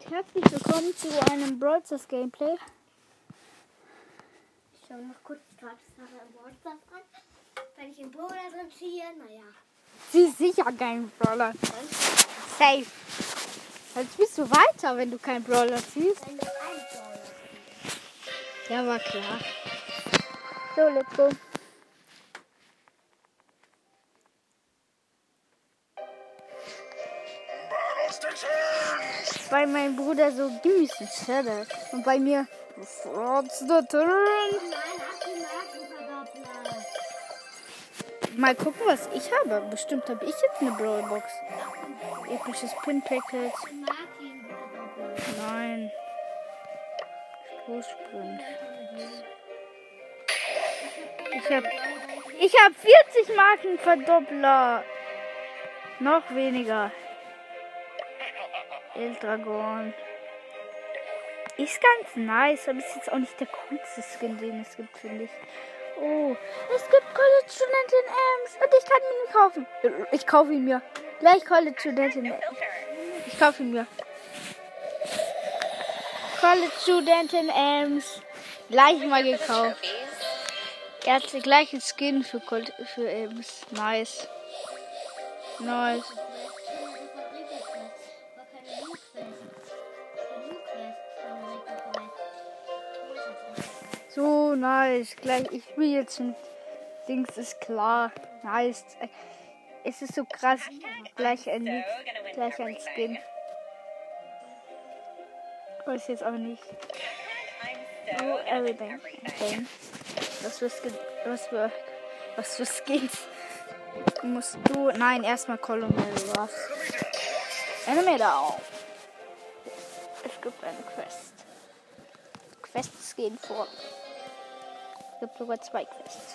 und herzlich willkommen zu einem Brawl Stars Gameplay. Ich schaue noch kurz gerade im WhatsApp an. Wenn ich den Brawler drin ziehe, naja. Sie ist sicher kein Brawler. Safe. Jetzt bist du weiter, wenn du keinen Brawler ziehst. Wenn du einen Brawler Ja, war klar. So, let's go. Bei meinem Bruder so, give me some cheddar. Und bei mir, what's the turn? Markenverdoppler. Mal gucken, was ich habe. Bestimmt habe ich jetzt eine Brawlbox. Episches Pin-Packet. Markenverdoppler. Nein. Stoßsprint. Ich habe ich hab 40 Marken Verdoppler. Noch weniger. El Dragon. Ist ganz nice, aber ist jetzt auch nicht der coolste Skin, den es gibt, finde ich. Oh, es gibt College Studentin Ems und ich kann ihn kaufen. Ich kaufe ihn mir. Gleich College Studentin Ems. Ich kaufe ihn mir. College Studentin Ems. Gleich mal gekauft. Er hat die gleiche Skin für, Col für Ems. Nice. Nice. So nice. Gleich, ich spiele jetzt ein Dings, ist klar. Nice. Es ist so krass. Gleich ein, gleich ein Skin. Weiß jetzt auch nicht. Oh, everything. Okay. Was für Skin, was für, was für Skins musst du? Nein, erstmal Colonel was. Enemy down. Es gibt eine Quest. Quests gehen vor. Gibt sogar zwei Quests.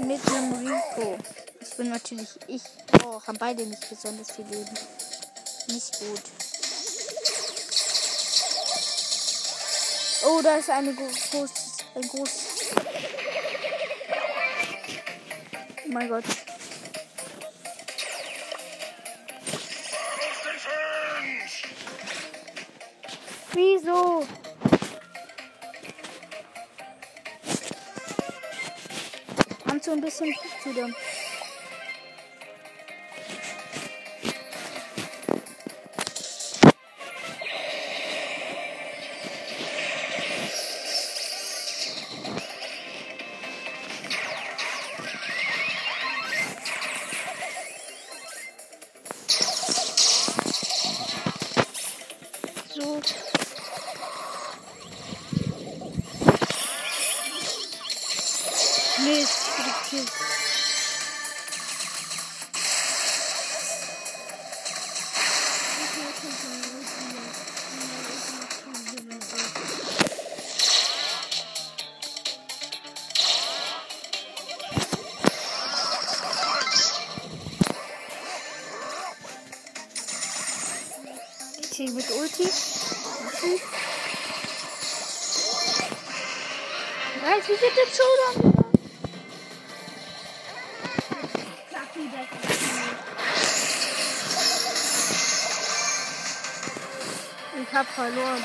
Mit einem Rico. Ich bin natürlich ich. Oh, haben beide nicht besonders viel Leben. Nicht gut. Oh, da ist eine groß, ein groß. Oh mein Gott. So ein bisschen zu dem. Ziehe mit Ulti. Ulti. Weiß, wie wird der Showdown? Ich hab verloren.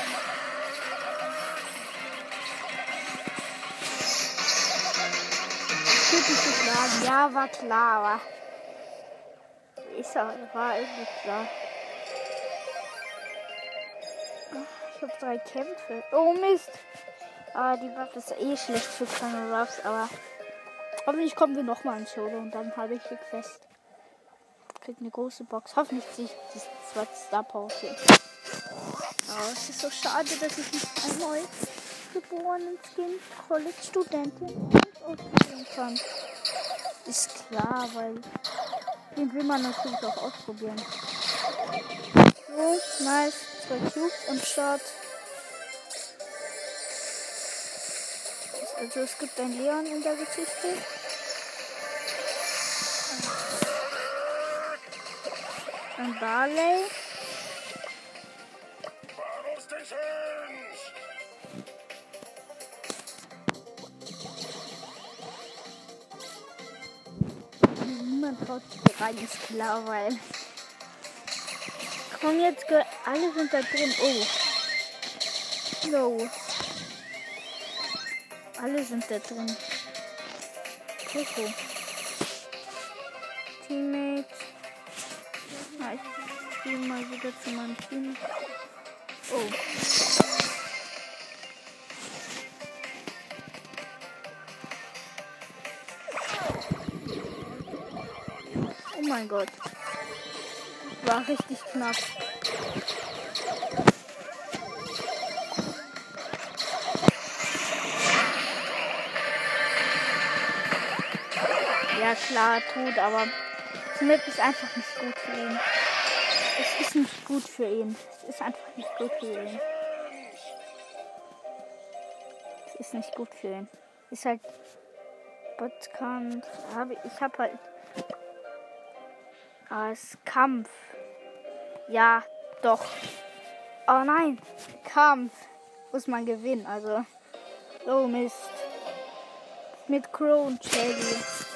Ja, war klar, aber. Ist auch, war irgendwie klar. Drei Kämpfe. Oh Mist. Ah, die Waffe ist eh schlecht für kleine Ruffs, aber. Hoffentlich kommen wir nochmal ins Solo und dann habe ich die Quest. Krieg eine große Box. Hoffentlich ziehe ich die zweite Star Power. Oh, es ist so schade, dass ich nicht ein neu geborenen Skin College-Studentin ausprobieren kann. Ist klar, weil den will man natürlich auch ausprobieren. So, nice. Zwei Cubes am Start. Also es gibt ein Leon in der Geschichte. Ein Barley. Niemand traut sich rein, ist klar, weil Und jetzt alle sind da drin. Oh. No. Alle sind da drin. Coco. Teammate. Ja, ich gehe mal wieder zu meinem Team. Oh. Oh mein Gott. War richtig knapp. Klar, tut, aber Smith ist einfach nicht gut für ihn. Es ist nicht gut für ihn. Es ist einfach nicht gut für ihn. Es ist nicht gut für ihn. Ist halt. Habe ich habe halt als Kampf. Ja, doch. Oh nein, Kampf muss man gewinnen. Also, oh Mist. Mit Crow und Shelly.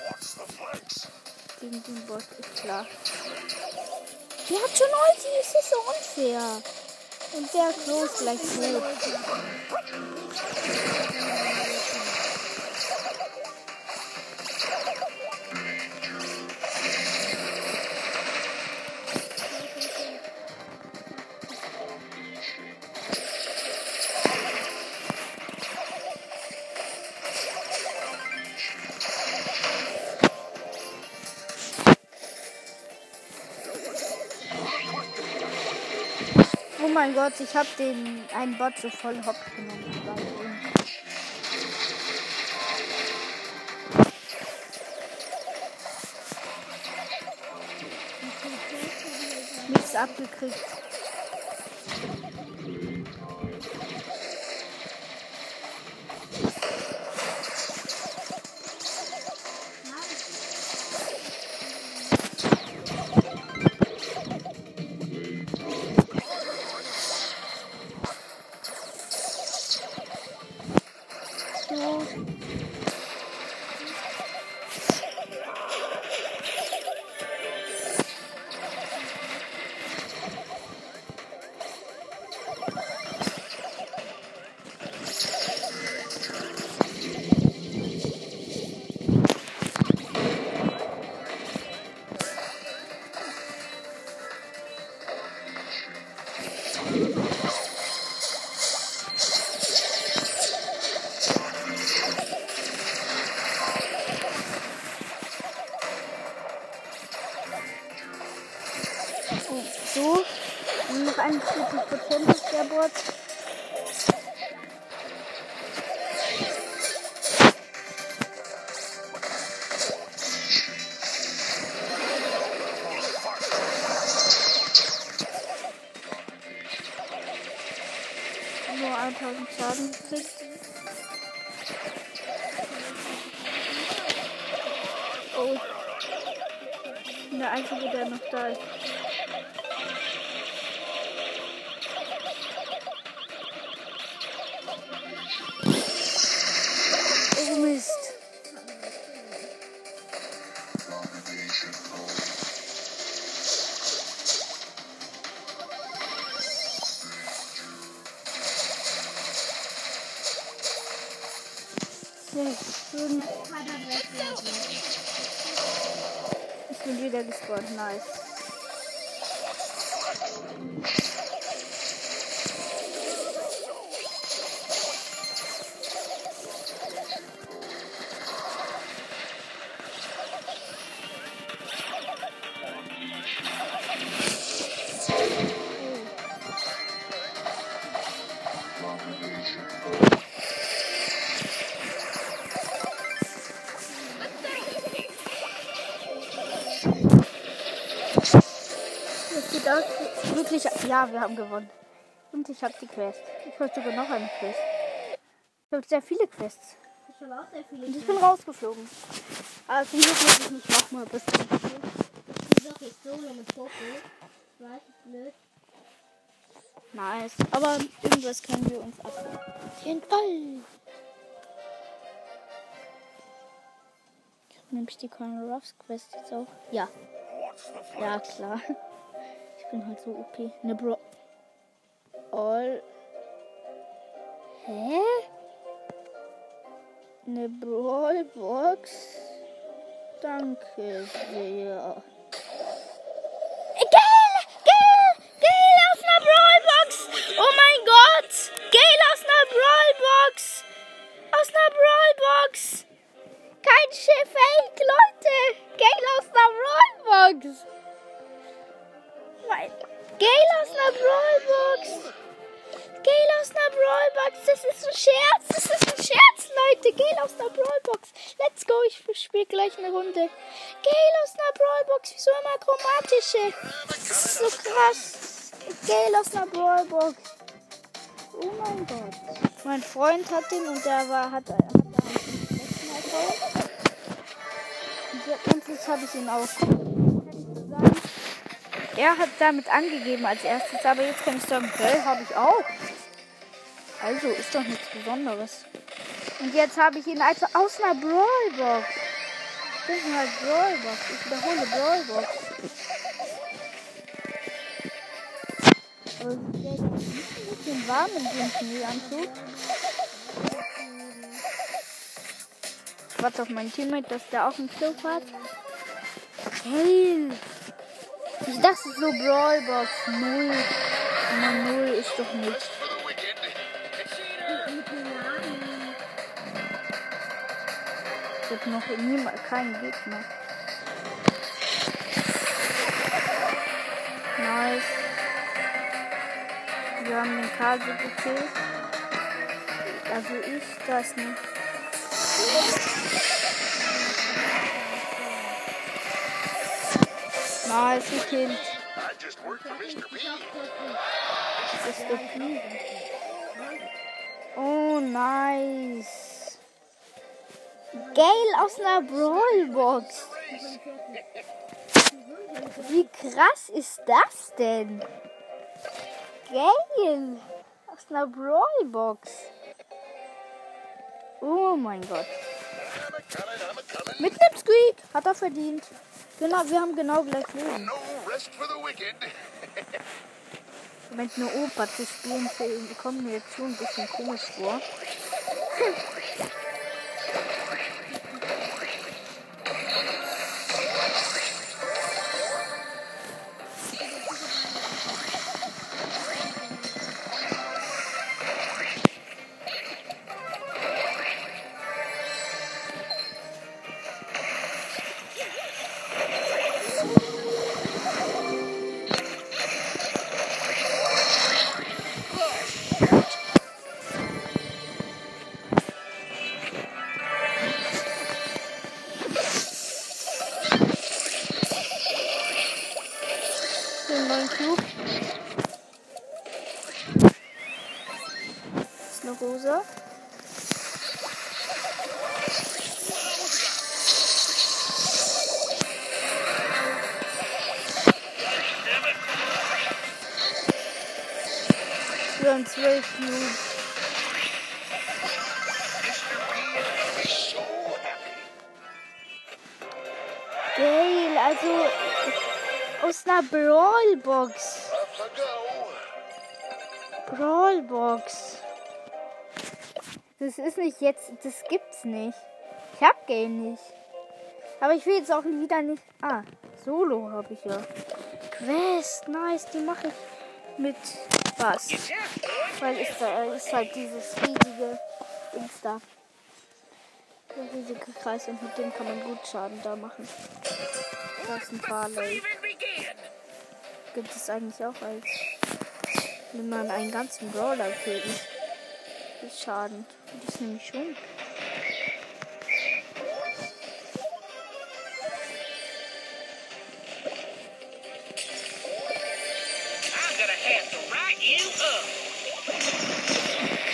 Gegen den Bot ist klar. Die hat schon Ulti, es ist so unfair. Und der Crow ist gleich tot. Mein Gott, ich habe den einen Bot so voll hopp genommen. Nichts abgekriegt. Ich bin wieder Ja, wir haben gewonnen. Und ich habe die Quest. Ich habe sogar noch eine Quest. Ich habe sehr viele Quests. Ich habe auch sehr viele Und ich bin rausgeflogen. Aber zum Glück muss ich nicht nochmal bis zum Schluss. Wieso Pistole mit Poco? Was? Blöd. Nice. Aber irgendwas können wir uns abholen. Auf jeden Fall. Ich habe nämlich die Colonel Ruffs Quest jetzt auch. Ja. Ja, klar. Ich bin halt so OP. Eine Bro. All. Hä? Eine Brawlbox. Danke sehr. Gale! Gale! Gale aus einer Brawlbox! Oh mein Gott! Gale aus einer Brawlbox! Aus einer Brawlbox! Kein Fake, Leute! Gale aus einer Brawlbox! Mein Gale aus einer Brawlbox! Gale aus einer Brawlbox! Das ist ein Scherz! Das ist ein Scherz, Leute! Gale aus einer Brawlbox! Let's go! Ich spiele gleich eine Runde. Gale aus einer Brawlbox! Wieso immer chromatische? So krass! Gale aus einer Brawlbox! Oh mein Gott! Mein Freund hat den und der war, hat, Account. Und jetzt habe ich ihn auch. Er hat damit angegeben als erstes, aber jetzt kann ich sagen, okay, habe ich auch. Also ist doch nichts Besonderes. Und jetzt habe ich ihn also aus einer Brawlbox. Das ist halt Brawlbox. Ich wiederhole Brawlbox. In dem Schneeanzug. Ich warte auf meinen Teammate, dass der auch einen Club hat. Hey! Ich dachte so Brawlbox 0. Nummer 0 ist doch nichts. Ich hab noch niemand, keinen Gegner. Nice. Wir haben den Kase gekillt. Also ich das nicht. Nice gekillt. Das ist der Fliegen. Oh, nice. Gale aus einer Brawlbox. Wie krass ist das denn? Gale aus einer Brawlbox. Oh mein Gott. Mit einem Squeak. Hat er verdient. Genau, wir haben genau gleich Leben. Moment, eine Oper zu spielen, kommt mir jetzt schon ein bisschen komisch vor. Das ist nicht jetzt, das gibt's nicht. Ich hab Game nicht. Aber ich will jetzt auch wieder nicht. Ah, Solo habe ich ja. Quest, nice, die mache ich mit was. Weil ist da ist halt dieses riesige Dings da. Der riesige Kreis und mit dem kann man gut Schaden da machen. Das ist ein Barley. Gibt es eigentlich auch als wenn man einen ganzen Brawler killt. Schaden. Das ist nämlich schon.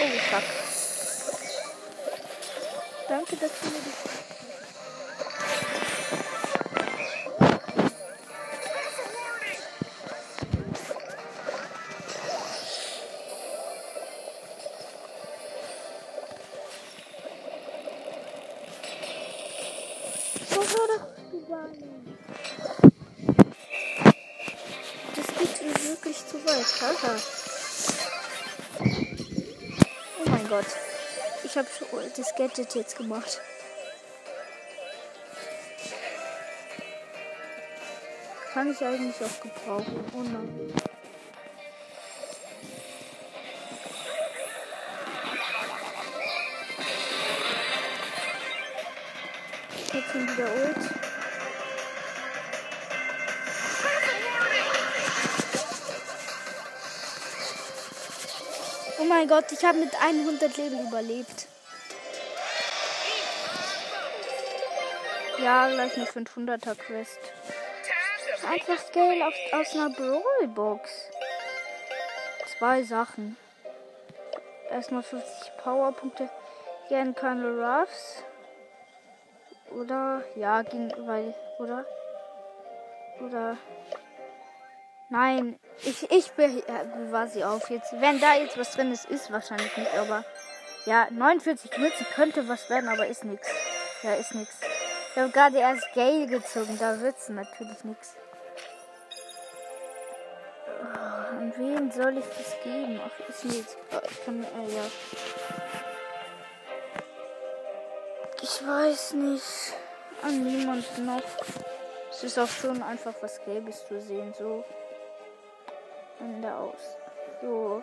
Oh, fuck. Danke, dass du mir das. Zu weit. Alter. Oh mein Gott. Ich habe das Gadget jetzt gemacht. Kann ich eigentlich auch gebrauchen. Oh nein. Jetzt sind wieder Ult. Gott, ich habe mit 100 Leben überlebt. Ja, gleich eine 500er Quest. Einfach Scale auf, aus einer Brawlbox. Zwei Sachen. Erstmal 50 Powerpunkte gegen Colonel Ruffs. Oder, ja, ging, weil, oder? Oder, nein, ich, ich bewahre sie auf jetzt. Wenn da jetzt was drin ist, ist wahrscheinlich nicht, aber, ja, 49 Münzen könnte was werden, aber ist nichts. Ja, ist nichts. Ich habe gerade erst Gale gezogen, da wird's natürlich nichts. An wen soll ich das geben? Ach, ist jetzt, oh, ich kann, äh, ja. Ich weiß nicht. An niemanden noch. Es ist auch schon einfach was Gelbes zu sehen, so. Ende aus. So.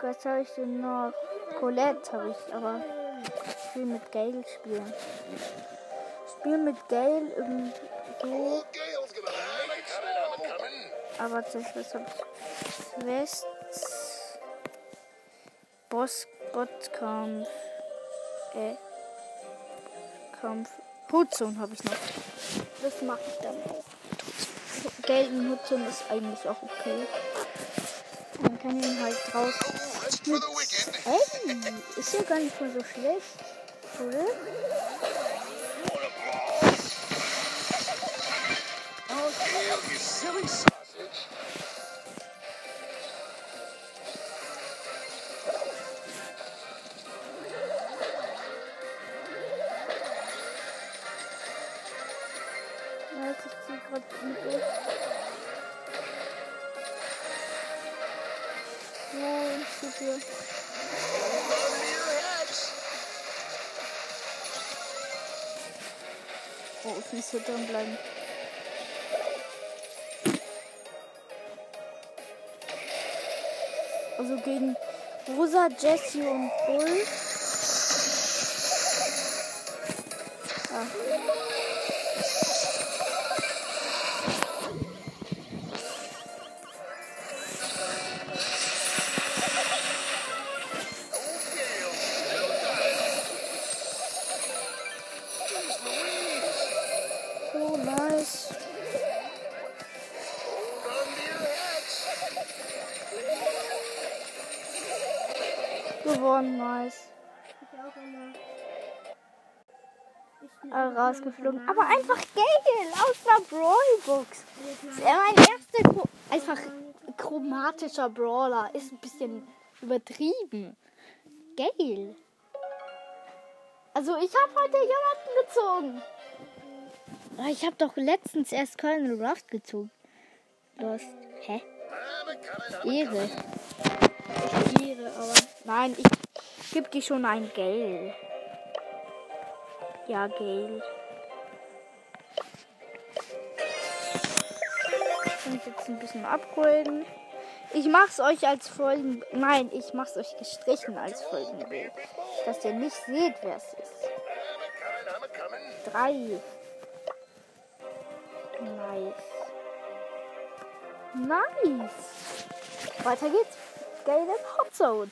Was habe ich denn noch? Colette habe ich, aber ich will mit Gale spielen. Ich spiele mit Gale so. Aber zuerst habe ich Quests. Boss Botkampf. Äh. Kampf. Hutzone habe ich noch. Das mache ich dann auch. Gelben Hutzone ist eigentlich auch okay. Man kann ihn halt raus. Ey, ist ja gar nicht mal so schlecht. Oder? You Hier drin bleiben. Also gegen Rosa, Jesse und Bull. Ah. Oh, nice. Under your heads. Gewonnen, nice. Äh, rausgeflogen. Aber einfach geil aus der Brawlbox. Das ist ja mein erster Chro einfach chromatischer Brawler. Ist ein bisschen übertrieben. Geil. Also ich habe heute jemanden gezogen. Aber Ich habe doch letztens erst Colonel Ruff gezogen. Los. Hä? Ehre. Ehre, aber. Nein, ich gebe dir schon ein Geld. Ja, Geld. Ich jetzt ein bisschen upgraden. Ich mach's euch als Folgen. Nein, ich mach's euch gestrichen als Folgenbild. Dass ihr nicht seht, wer es ist. Drei. Nice. Nice. Weiter geht's. In Hot Zone.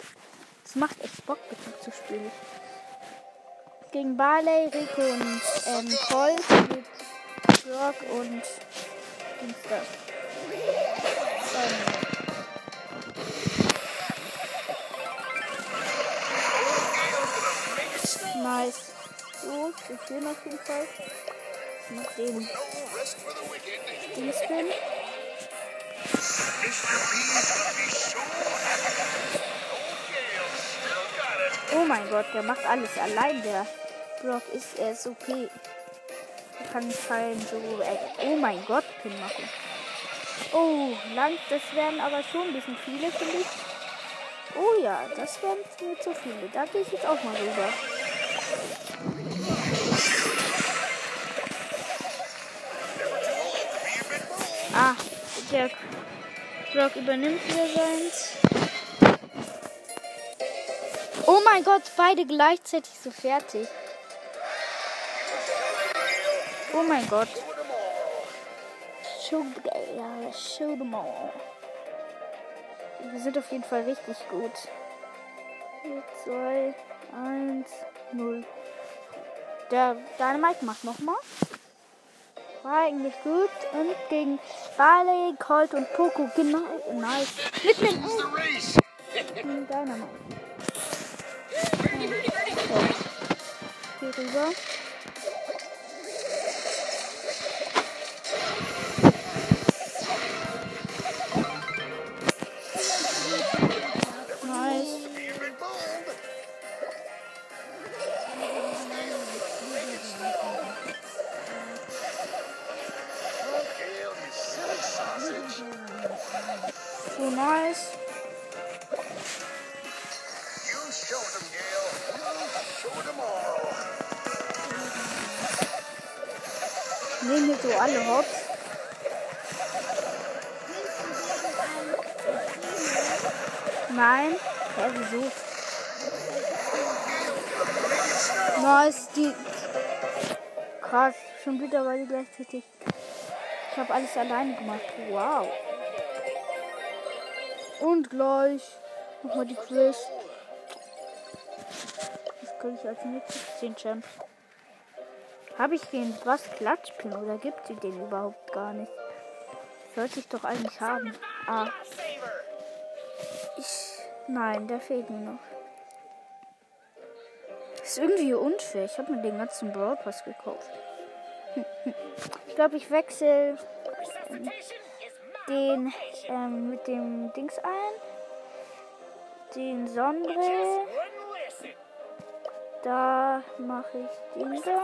Das macht echt Bock, mit zu spielen. Gegen Barley, Rico und ähm, Colt mit Brock und Dings da. Ähm, nice. So, wir stehen auf jeden Fall. Got it. Oh mein Gott, der macht alles allein. Der Brock ist, er ist okay. Er kann kein so, äh, oh mein Gott, Pin machen. Oh, lang, das wären aber schon ein bisschen viele, finde ich. Oh ja, das wären mir zu viele. Da gehe ich jetzt auch mal rüber. Der Brock übernimmt wieder seins. Oh mein Gott, beide gleichzeitig so fertig. Oh mein Gott. Show, them all. Wir sind auf jeden Fall richtig gut. 2, 1, 0. Der Dynamite macht nochmal. War eigentlich gut. Und gegen Barley, Colt und Poco. Genau. Nice. Mit dem the race. Dynamite. Hier rüber. Nehmen hier so alle Hops. Nein. Hä, wieso? Nice, die. Krass, schon wieder weil die gleichzeitig. Ich habe alles alleine gemacht. Wow. Und gleich nochmal die Quiz. Kriege ich als nächstes 10 Champs. Habe ich den was Klatschpin oder gibt sie den überhaupt gar nicht? Sollte ich doch eigentlich haben. Ah. Ich. Nein, der fehlt mir noch. Ist irgendwie unfair. Ich habe mir den ganzen Brawl Pass gekauft. Ich glaube, ich wechsle den ähm, mit dem Dings ein. Den Sondre. Da mache ich den da.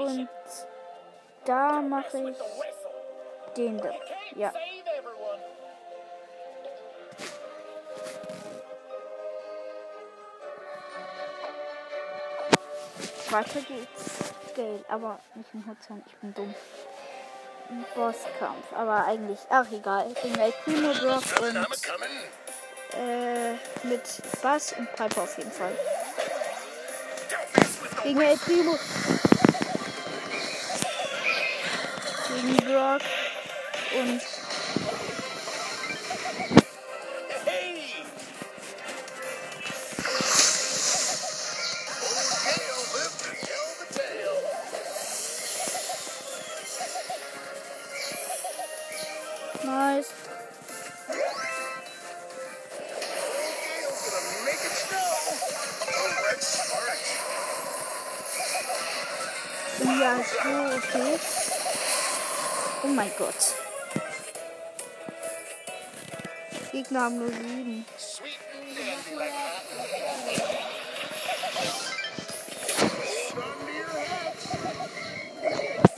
Und da mache ich den da. Ja. Weiter geht's. Gale, aber nicht im Hudson, ich bin dumm. Ein Bosskampf, aber eigentlich, ach egal. Ich bin El Primo Brock und äh, mit Bass und Piper auf jeden Fall. Gegen El Primo. Gegen Brock und Oh mein Gott. Gegner haben nur sieben.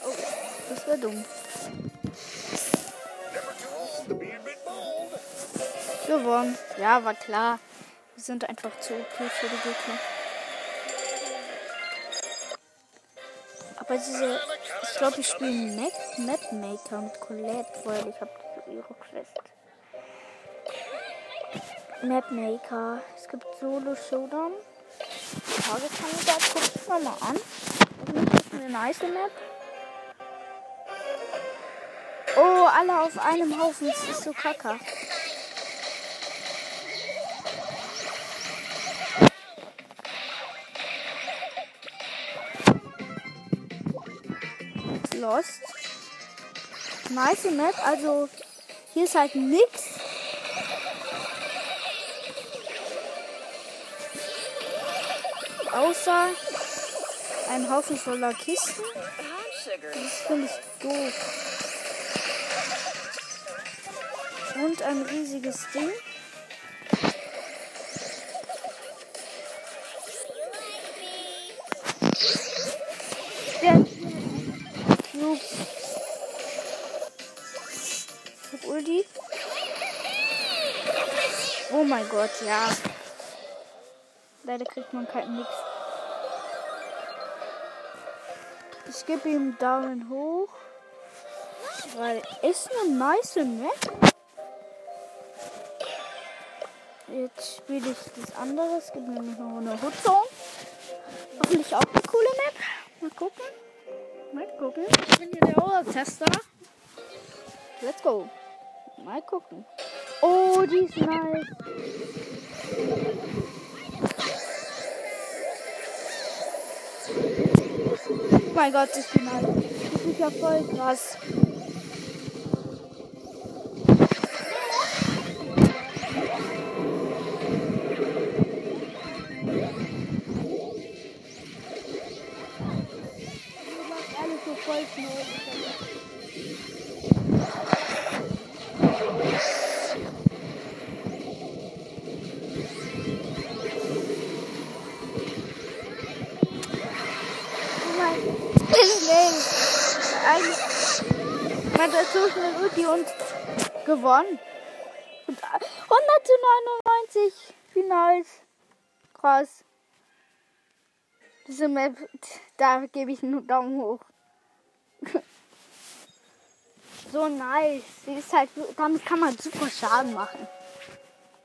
Oh, das war dumm. Gewonnen. Ja, war klar. Wir sind einfach zu OP für die Gegner. Aber diese, ich glaube, ich spiele Map, Mapmaker mit Colette, weil ich habe ihre Quest. Mapmaker. Es gibt Solo Showdown. Tageskandidat, guck ich mal, mal an. Das ist eine nice Map. Oh, alle auf einem Haufen. Das ist so kacke. Lost. Nice Map, also hier ist halt nix. Außer ein Haufen voller Kisten. Das finde ich doof. Und ein riesiges Ding. Gott, ja. Leider kriegt man keinen nix. Ich gebe ihm Daumen hoch. Weil ist eine nice Map. Jetzt spiele ich das andere. Es gibt nämlich noch eine Hoodzone. Hoffentlich auch eine coole Map. Mal gucken. Mal gucken. Ich bin hier der Horror-Tester. Let's go. Mal gucken. Die ist nice. Mein Gott, ist die nice. Das ist ja voll krass. Gewonnen. Und 100 zu 99. Wie nice. Krass. Diese Map, da gebe ich einen Daumen hoch. so nice. Sie ist halt, damit kann man super Schaden machen.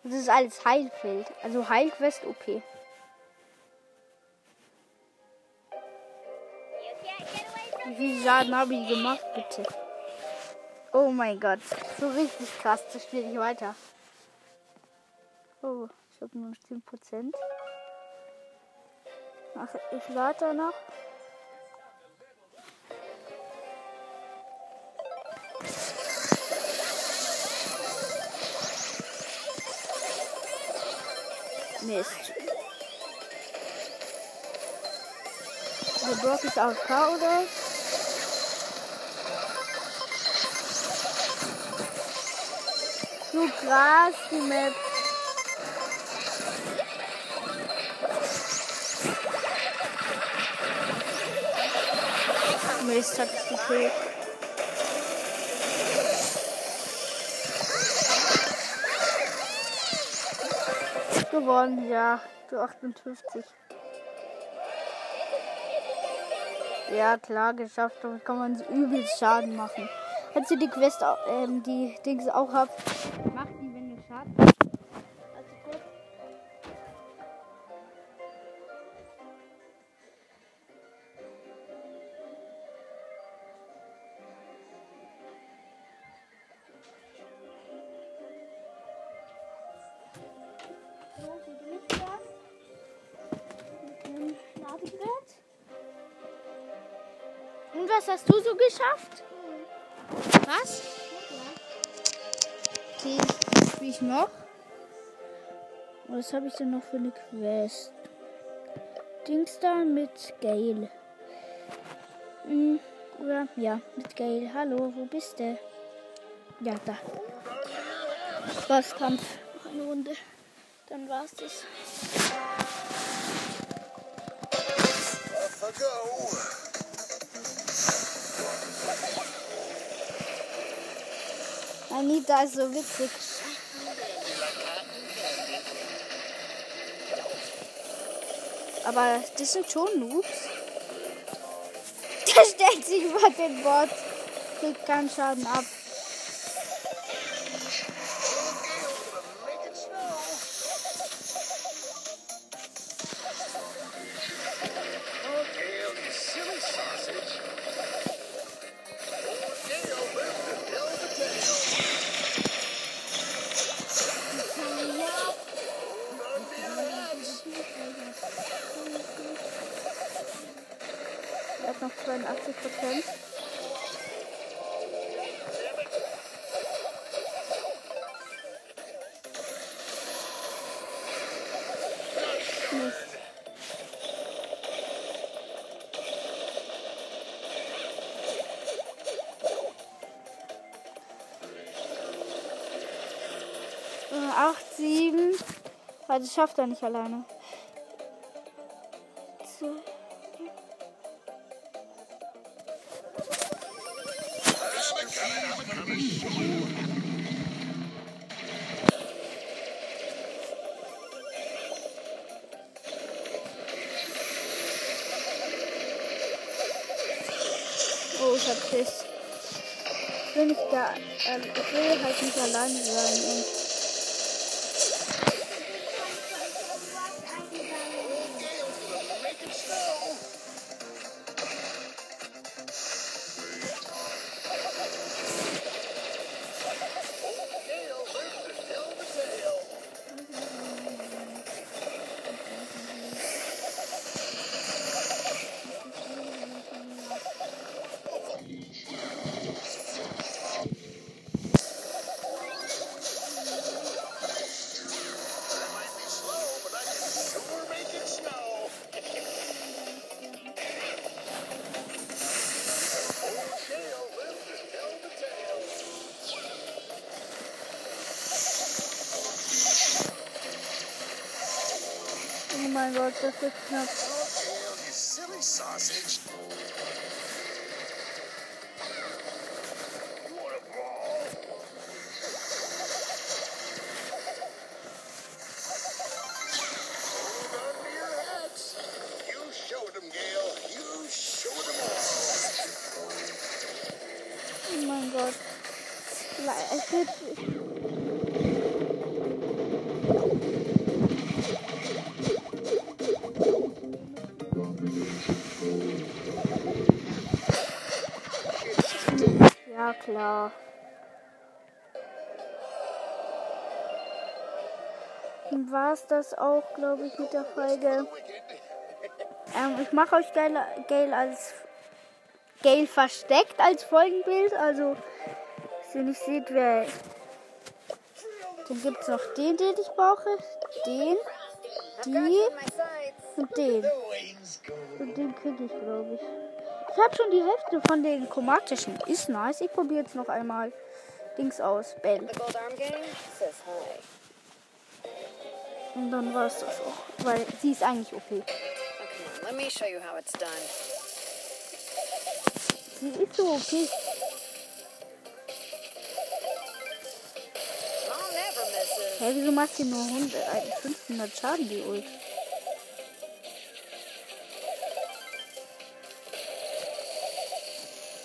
Das ist alles Heilfeld. Also Heilquest OP. Wie viel Schaden habe ich gemacht, bitte? Oh mein Gott. So richtig krass. Das spiele ich weiter. Oh, ich habe nur noch 10%. Ach, ich lade noch. Mist. Der Brock ist AFK, oder? So krass, die Map. Mist hat es gekillt. Gewonnen, ja. Zu 58. Ja, klar, geschafft. Damit kann man übel Schaden machen. Falls ihr die Quest, ähm, die Dings auch habt, macht die, wenn ihr Schaden. Also gut. So? Mit dem Ladegerät. Und was hast du so geschafft? Was? Okay, spiel ich noch. Was habe ich denn noch für eine Quest? Dings da mit Gail. Hm, oder? Ja, mit Gail. Hallo, wo bist du? Ja, da. Bosskampf. Noch eine Runde. Dann war's das. Anita ist so witzig. Aber das sind schon Noobs. Der stellt sich über den Bot. Kriegt keinen Schaden ab. Also schafft er nicht alleine. So. Oh, ich hab Pech. Wenn ich da, ähm, will halt nicht alleine sein und oh mein Gott, das wird knapp. Oh, Gale, you silly sausage. Es das auch, glaube ich, mit der Folge. Ähm, ich mache euch Gail, Gail als Gail versteckt als Folgenbild. Also, dass ihr nicht seht, wer. Dann gibt es noch den, den ich brauche. Den, die und den. Und den kriege ich, glaube ich. Ich habe schon die Hälfte von den chromatischen. Ist nice. Ich probiere jetzt noch einmal Dings aus. Bell. Und dann war es das auch. Weil sie ist eigentlich OP. On, let me show you how it's done. Sie ist so OP. Misses. Hä, wieso macht sie nur 100, äh, 500 Schaden, die Ult?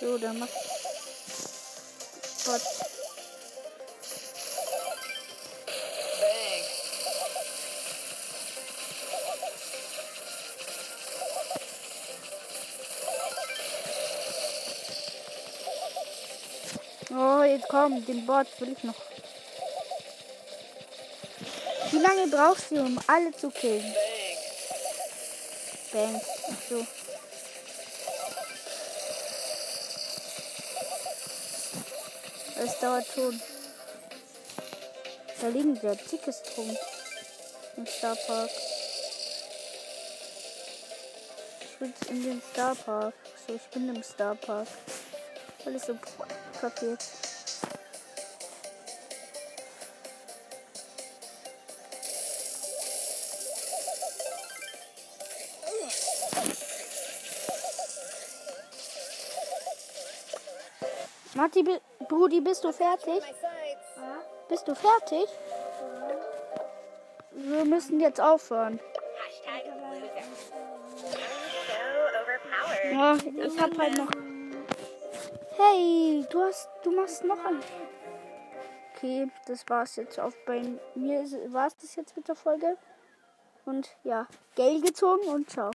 So, dann macht. Gott. Komm, den Bot will ich noch. Wie lange brauchst du, um alle zu killen? Bang. Ach so. Es dauert schon. Da liegen sehr dickes drum. Im Starpark. Ich will in den Starpark. So, ich bin im Starpark. Alles so kapiert. Matti, Brudi, bist du fertig? Bist du fertig? Wir müssen jetzt aufhören. Ja, ich hab halt noch. Hey, du hast, du machst noch ein. Okay, das war's jetzt auch bei mir. War's das jetzt mit der Folge? Und ja, Gale gezogen und ciao.